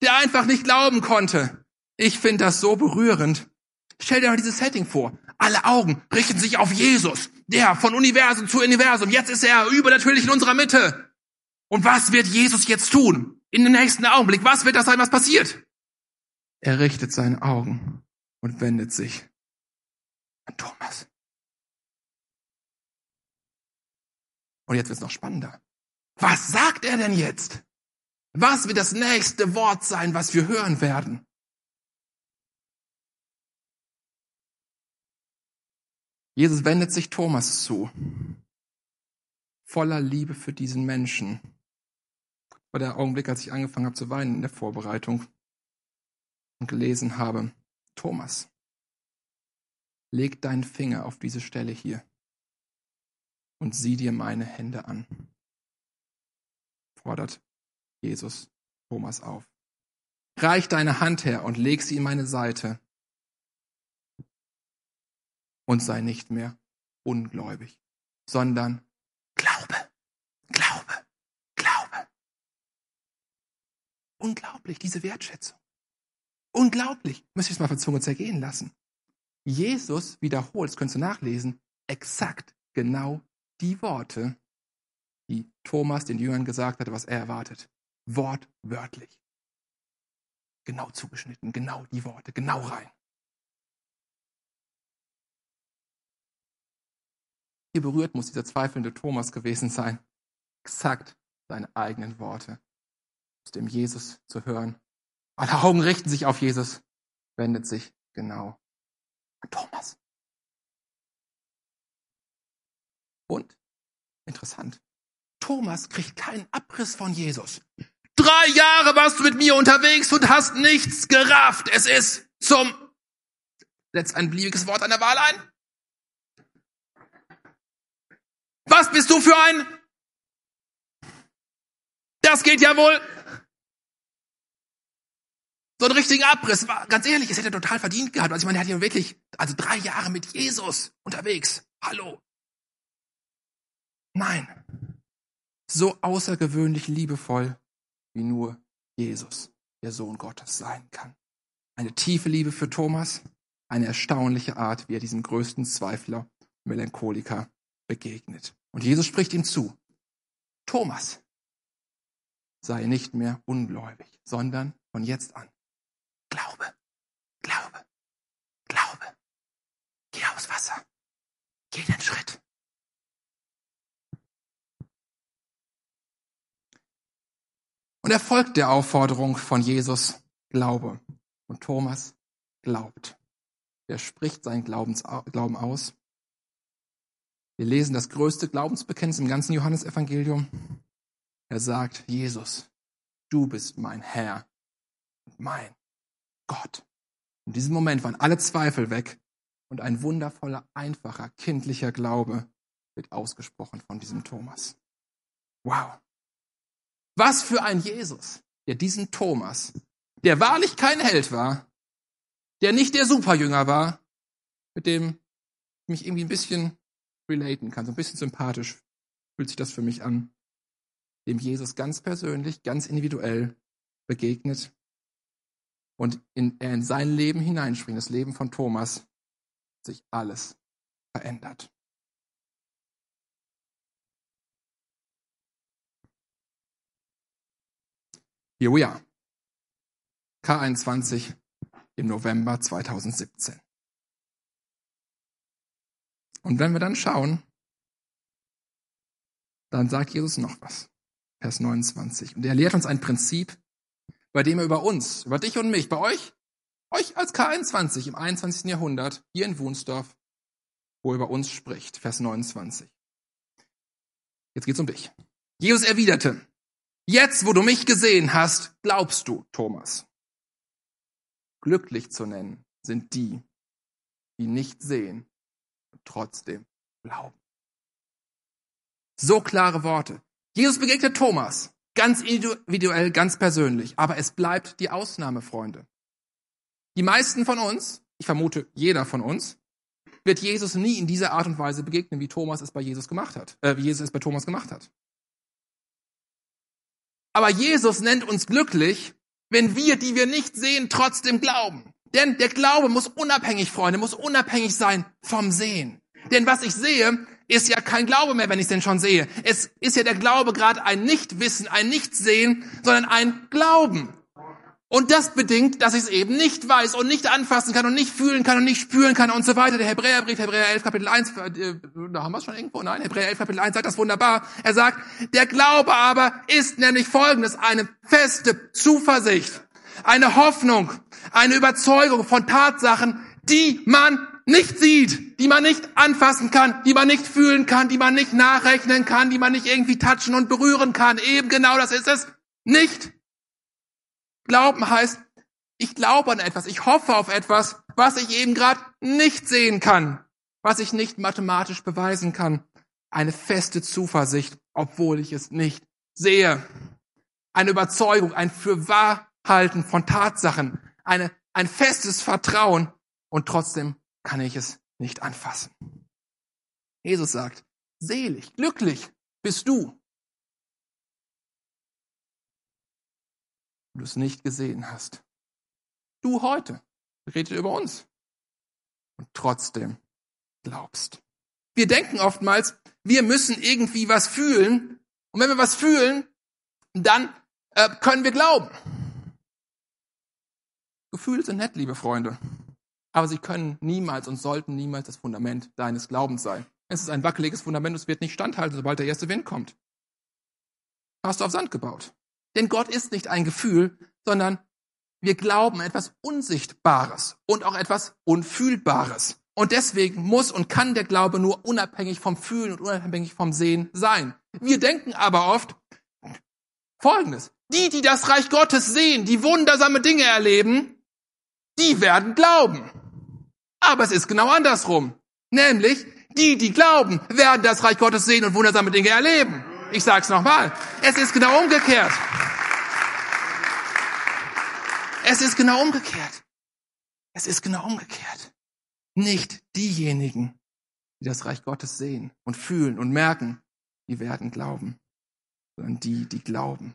der einfach nicht glauben konnte. Ich finde das so berührend. Stell dir mal dieses Setting vor. Alle Augen richten sich auf Jesus, der von Universum zu Universum. Jetzt ist er übernatürlich in unserer Mitte. Und was wird Jesus jetzt tun? In dem nächsten Augenblick. Was wird das sein, was passiert? Er richtet seine Augen und wendet sich an Thomas. Und jetzt wird es noch spannender. Was sagt er denn jetzt? Was wird das nächste Wort sein, was wir hören werden? Jesus wendet sich Thomas zu, voller Liebe für diesen Menschen. War der Augenblick, als ich angefangen habe zu weinen in der Vorbereitung und gelesen habe, Thomas, leg deinen Finger auf diese Stelle hier und sieh dir meine Hände an. Fordert Jesus Thomas auf. Reich deine Hand her und leg sie in meine Seite und sei nicht mehr ungläubig, sondern Glaube, Glaube, Glaube. Unglaublich, diese Wertschätzung. Unglaublich. Müsst ihr es mal von Zunge zergehen lassen. Jesus wiederholt, das könnt ihr nachlesen, exakt genau die Worte, die Thomas den Jüngern gesagt hatte, was er erwartet. Wortwörtlich. Genau zugeschnitten, genau die Worte, genau rein. Hier berührt muss dieser zweifelnde Thomas gewesen sein. Exakt seine eigenen Worte aus dem Jesus zu hören. Alle Augen richten sich auf Jesus, wendet sich genau an Thomas. Und, interessant, Thomas kriegt keinen Abriss von Jesus. Drei Jahre warst du mit mir unterwegs und hast nichts gerafft. Es ist zum, setz ein beliebiges Wort an der Wahl ein. Was bist du für ein? Das geht ja wohl. So einen richtigen Abriss. Ganz ehrlich, es hätte er total verdient gehabt. Also ich meine, er hat ja wirklich, also drei Jahre mit Jesus unterwegs. Hallo. Nein. So außergewöhnlich liebevoll, wie nur Jesus, der Sohn Gottes, sein kann. Eine tiefe Liebe für Thomas, eine erstaunliche Art, wie er diesem größten Zweifler, Melancholiker begegnet. Und Jesus spricht ihm zu, Thomas, sei nicht mehr ungläubig, sondern von jetzt an Glaube, Glaube, Glaube. Geh aufs Wasser. Geh den Schritt. Und er folgt der Aufforderung von Jesus, Glaube. Und Thomas glaubt. Er spricht seinen Glaubens, Glauben aus wir lesen das größte Glaubensbekenntnis im ganzen Johannesevangelium. Er sagt, Jesus, du bist mein Herr und mein Gott. In diesem Moment waren alle Zweifel weg und ein wundervoller, einfacher, kindlicher Glaube wird ausgesprochen von diesem Thomas. Wow. Was für ein Jesus, der diesen Thomas, der wahrlich kein Held war, der nicht der Superjünger war, mit dem ich mich irgendwie ein bisschen relaten kann, so ein bisschen sympathisch fühlt sich das für mich an. dem Jesus ganz persönlich, ganz individuell begegnet und in, er in sein Leben hineinspringt, das Leben von Thomas, sich alles verändert. Here we are. K21 im November 2017. Und wenn wir dann schauen, dann sagt Jesus noch was. Vers 29. Und er lehrt uns ein Prinzip, bei dem er über uns, über dich und mich, bei euch, euch als K21 im 21. Jahrhundert, hier in Wunsdorf, wo er über uns spricht. Vers 29. Jetzt geht's um dich. Jesus erwiderte, jetzt, wo du mich gesehen hast, glaubst du, Thomas. Glücklich zu nennen sind die, die nicht sehen trotzdem glauben. So klare Worte. Jesus begegnet Thomas, ganz individuell, ganz persönlich, aber es bleibt die Ausnahme, Freunde. Die meisten von uns, ich vermute jeder von uns, wird Jesus nie in dieser Art und Weise begegnen, wie Thomas es bei Jesus gemacht hat, äh, wie Jesus es bei Thomas gemacht hat. Aber Jesus nennt uns glücklich, wenn wir, die wir nicht sehen, trotzdem glauben. Denn der Glaube muss unabhängig, Freunde, muss unabhängig sein vom Sehen. Denn was ich sehe, ist ja kein Glaube mehr, wenn ich es denn schon sehe. Es ist ja der Glaube gerade ein Nichtwissen, ein Nichtsehen, sondern ein Glauben. Und das bedingt, dass ich es eben nicht weiß und nicht anfassen kann und nicht fühlen kann und nicht spüren kann und so weiter. Der Hebräerbrief, Hebräer 11, Kapitel 1, äh, da haben wir es schon irgendwo, nein, Hebräer 11, Kapitel 1 sagt das wunderbar. Er sagt, der Glaube aber ist nämlich folgendes, eine feste Zuversicht, eine Hoffnung, eine Überzeugung von Tatsachen, die man nicht sieht, die man nicht anfassen kann, die man nicht fühlen kann, die man nicht nachrechnen kann, die man nicht irgendwie touchen und berühren kann. Eben genau das ist es nicht. Glauben heißt, ich glaube an etwas, ich hoffe auf etwas, was ich eben gerade nicht sehen kann, was ich nicht mathematisch beweisen kann. Eine feste Zuversicht, obwohl ich es nicht sehe. Eine Überzeugung, ein Fürwahrhalten von Tatsachen, eine, ein festes Vertrauen und trotzdem kann ich es nicht anfassen. Jesus sagt, selig, glücklich bist du, du es nicht gesehen hast. Du heute, redet über uns und trotzdem glaubst. Wir denken oftmals, wir müssen irgendwie was fühlen und wenn wir was fühlen, dann äh, können wir glauben. Gefühle sind nett, liebe Freunde. Aber sie können niemals und sollten niemals das Fundament deines Glaubens sein. Es ist ein wackeliges Fundament, es wird nicht standhalten, sobald der erste Wind kommt. Hast du auf Sand gebaut. Denn Gott ist nicht ein Gefühl, sondern wir glauben etwas Unsichtbares und auch etwas Unfühlbares. Und deswegen muss und kann der Glaube nur unabhängig vom Fühlen und unabhängig vom Sehen sein. Wir denken aber oft Folgendes. Die, die das Reich Gottes sehen, die wundersame Dinge erleben, die werden glauben. Aber es ist genau andersrum. Nämlich, die, die glauben, werden das Reich Gottes sehen und wundersame Dinge erleben. Ich sag's nochmal. Es ist genau umgekehrt. Es ist genau umgekehrt. Es ist genau umgekehrt. Nicht diejenigen, die das Reich Gottes sehen und fühlen und merken, die werden glauben, sondern die, die glauben.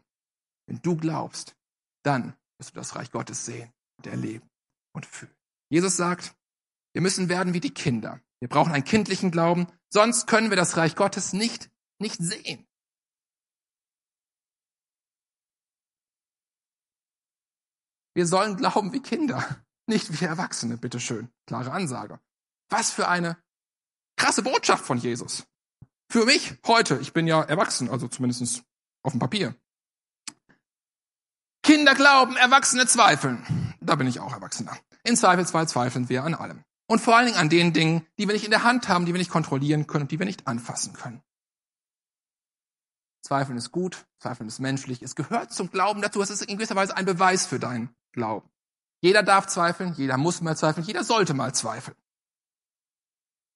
Wenn du glaubst, dann wirst du das Reich Gottes sehen und erleben und fühlen. Jesus sagt, wir müssen werden wie die Kinder. Wir brauchen einen kindlichen Glauben, sonst können wir das Reich Gottes nicht, nicht sehen. Wir sollen glauben wie Kinder, nicht wie Erwachsene, bitteschön. Klare Ansage. Was für eine krasse Botschaft von Jesus. Für mich heute, ich bin ja erwachsen, also zumindest auf dem Papier. Kinder glauben, Erwachsene zweifeln. Da bin ich auch Erwachsener. In Zweifelsfall zweifeln wir an allem. Und vor allen Dingen an den Dingen, die wir nicht in der Hand haben, die wir nicht kontrollieren können und die wir nicht anfassen können. Zweifeln ist gut, Zweifeln ist menschlich, es gehört zum Glauben dazu, es ist in gewisser Weise ein Beweis für deinen Glauben. Jeder darf zweifeln, jeder muss mal zweifeln, jeder sollte mal zweifeln.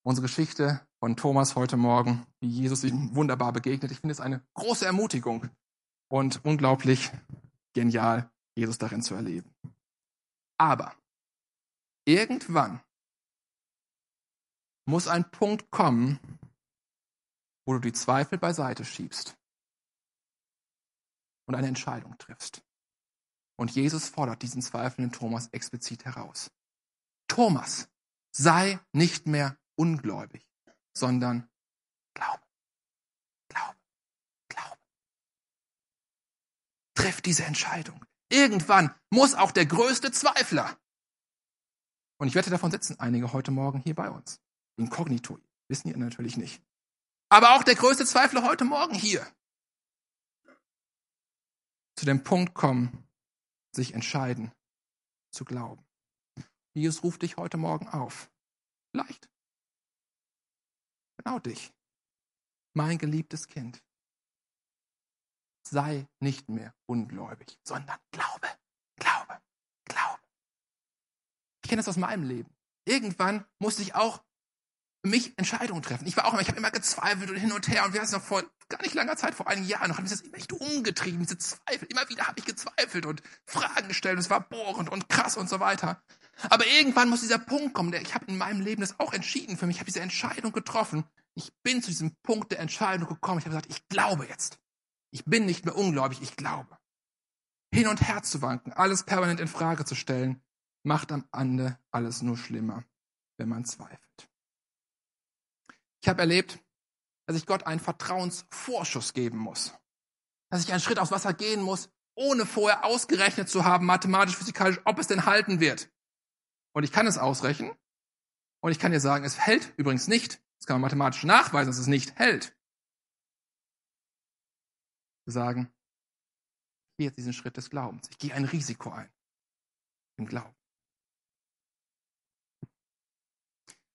Unsere Geschichte von Thomas heute Morgen, wie Jesus ihm wunderbar begegnet, ich finde es eine große Ermutigung und unglaublich genial, Jesus darin zu erleben. Aber irgendwann muss ein Punkt kommen, wo du die Zweifel beiseite schiebst und eine Entscheidung triffst. Und Jesus fordert diesen zweifelnden Thomas explizit heraus. Thomas, sei nicht mehr ungläubig, sondern glaube. Glaube. Glaube. Triff diese Entscheidung. Irgendwann muss auch der größte Zweifler, und ich wette, davon sitzen einige heute Morgen hier bei uns, inkognito, wissen ihr natürlich nicht, aber auch der größte Zweifler heute Morgen hier, zu dem Punkt kommen, sich entscheiden zu glauben. Jesus ruft dich heute Morgen auf. Vielleicht. Genau dich. Mein geliebtes Kind. Sei nicht mehr ungläubig, sondern glaube, glaube, glaube. Ich kenne das aus meinem Leben. Irgendwann musste ich auch für mich Entscheidungen treffen. Ich war auch immer, ich habe immer gezweifelt und hin und her und wir hatten es noch vor gar nicht langer Zeit, vor einem Jahr noch, hat mich das immer echt umgetrieben, diese Zweifel. Immer wieder habe ich gezweifelt und Fragen gestellt und es war bohrend und krass und so weiter. Aber irgendwann muss dieser Punkt kommen, der ich habe in meinem Leben das auch entschieden für mich, ich habe diese Entscheidung getroffen. Ich bin zu diesem Punkt der Entscheidung gekommen. Ich habe gesagt, ich glaube jetzt. Ich bin nicht mehr ungläubig, ich glaube. Hin und her zu wanken, alles permanent in Frage zu stellen, macht am Ende alles nur schlimmer, wenn man zweifelt. Ich habe erlebt, dass ich Gott einen Vertrauensvorschuss geben muss. Dass ich einen Schritt aufs Wasser gehen muss, ohne vorher ausgerechnet zu haben, mathematisch, physikalisch, ob es denn halten wird. Und ich kann es ausrechnen. Und ich kann dir sagen, es hält übrigens nicht. Das kann man mathematisch nachweisen, dass es nicht hält. Sagen, ich gehe jetzt diesen Schritt des Glaubens. Ich gehe ein Risiko ein. Im Glauben.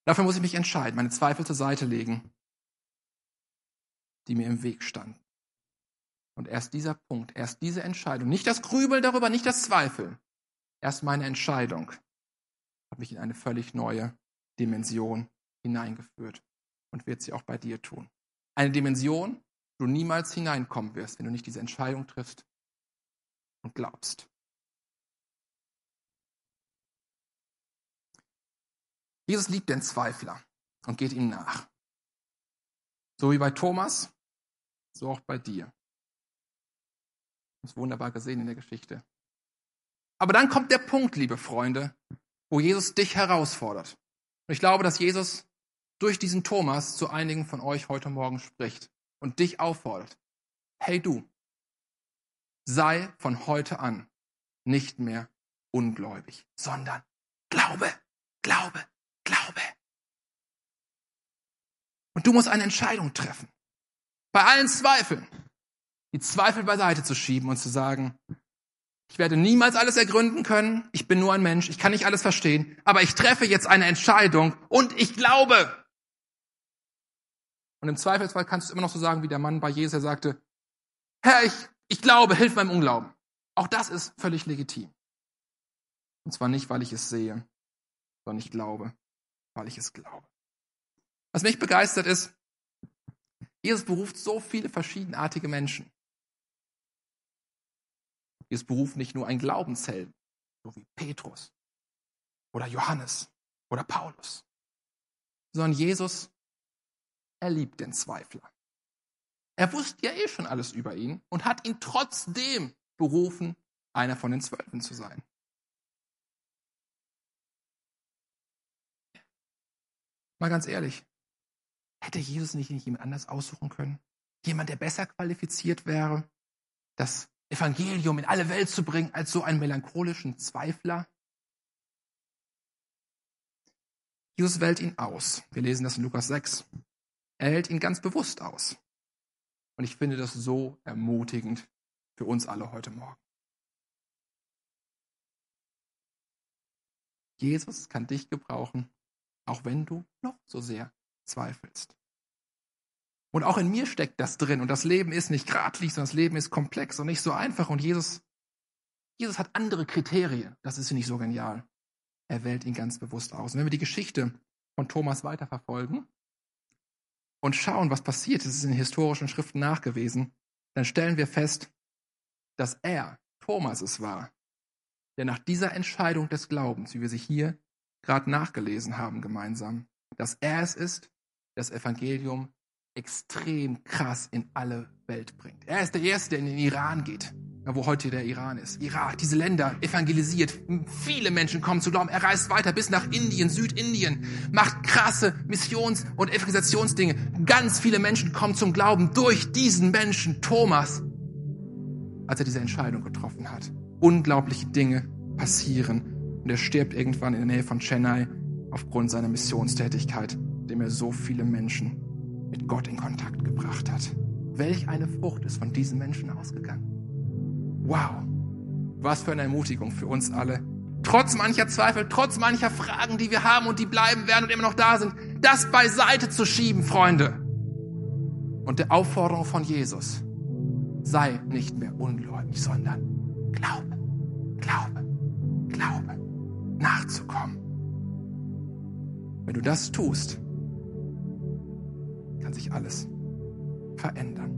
Dafür muss ich mich entscheiden, meine Zweifel zur Seite legen die mir im Weg standen. Und erst dieser Punkt, erst diese Entscheidung, nicht das Grübeln darüber, nicht das Zweifeln, erst meine Entscheidung hat mich in eine völlig neue Dimension hineingeführt und wird sie auch bei dir tun. Eine Dimension, du niemals hineinkommen wirst, wenn du nicht diese Entscheidung triffst und glaubst. Jesus liebt den Zweifler und geht ihm nach. So wie bei Thomas so auch bei dir. Das ist wunderbar gesehen in der Geschichte. Aber dann kommt der Punkt, liebe Freunde, wo Jesus dich herausfordert. Und ich glaube, dass Jesus durch diesen Thomas zu einigen von euch heute Morgen spricht und dich auffordert. Hey du, sei von heute an nicht mehr ungläubig, sondern glaube, glaube, glaube. Und du musst eine Entscheidung treffen bei allen Zweifeln, die Zweifel beiseite zu schieben und zu sagen, ich werde niemals alles ergründen können, ich bin nur ein Mensch, ich kann nicht alles verstehen, aber ich treffe jetzt eine Entscheidung und ich glaube. Und im Zweifelsfall kannst du immer noch so sagen wie der Mann bei Jesus, der sagte, Herr, ich, ich glaube, hilf meinem Unglauben. Auch das ist völlig legitim. Und zwar nicht, weil ich es sehe, sondern ich glaube, weil ich es glaube. Was mich begeistert ist, Jesus beruft so viele verschiedenartige Menschen. Jesus beruft nicht nur ein Glaubenshelden, so wie Petrus oder Johannes oder Paulus, sondern Jesus, er liebt den Zweifler. Er wusste ja eh schon alles über ihn und hat ihn trotzdem berufen, einer von den Zwölfen zu sein. Mal ganz ehrlich, Hätte Jesus nicht jemand anders aussuchen können? Jemand, der besser qualifiziert wäre, das Evangelium in alle Welt zu bringen, als so einen melancholischen Zweifler? Jesus wählt ihn aus. Wir lesen das in Lukas 6. Er hält ihn ganz bewusst aus. Und ich finde das so ermutigend für uns alle heute Morgen. Jesus kann dich gebrauchen, auch wenn du noch so sehr zweifelst. Und auch in mir steckt das drin. Und das Leben ist nicht geradlinig, sondern das Leben ist komplex und nicht so einfach. Und Jesus, Jesus hat andere Kriterien. Das ist nicht so genial. Er wählt ihn ganz bewusst aus. Und wenn wir die Geschichte von Thomas weiterverfolgen und schauen, was passiert. Ist, ist in historischen Schriften nachgewiesen, dann stellen wir fest, dass er, Thomas es war, der nach dieser Entscheidung des Glaubens, wie wir sie hier gerade nachgelesen haben gemeinsam, dass er es ist, das Evangelium extrem krass in alle Welt bringt. Er ist der Erste, der in den Iran geht, wo heute der Iran ist. Irak, diese Länder evangelisiert. Viele Menschen kommen zu glauben. Er reist weiter bis nach Indien, Südindien, macht krasse Missions- und Evangelisationsdinge. Ganz viele Menschen kommen zum Glauben durch diesen Menschen, Thomas, als er diese Entscheidung getroffen hat. Unglaubliche Dinge passieren. Und er stirbt irgendwann in der Nähe von Chennai aufgrund seiner Missionstätigkeit, dem er so viele Menschen mit Gott in Kontakt gebracht hat. Welch eine Frucht ist von diesen Menschen ausgegangen. Wow, was für eine Ermutigung für uns alle. Trotz mancher Zweifel, trotz mancher Fragen, die wir haben und die bleiben werden und immer noch da sind, das beiseite zu schieben, Freunde. Und der Aufforderung von Jesus, sei nicht mehr ungläubig, sondern glaube, glaube, glaube, nachzukommen. Wenn du das tust, kann sich alles verändern.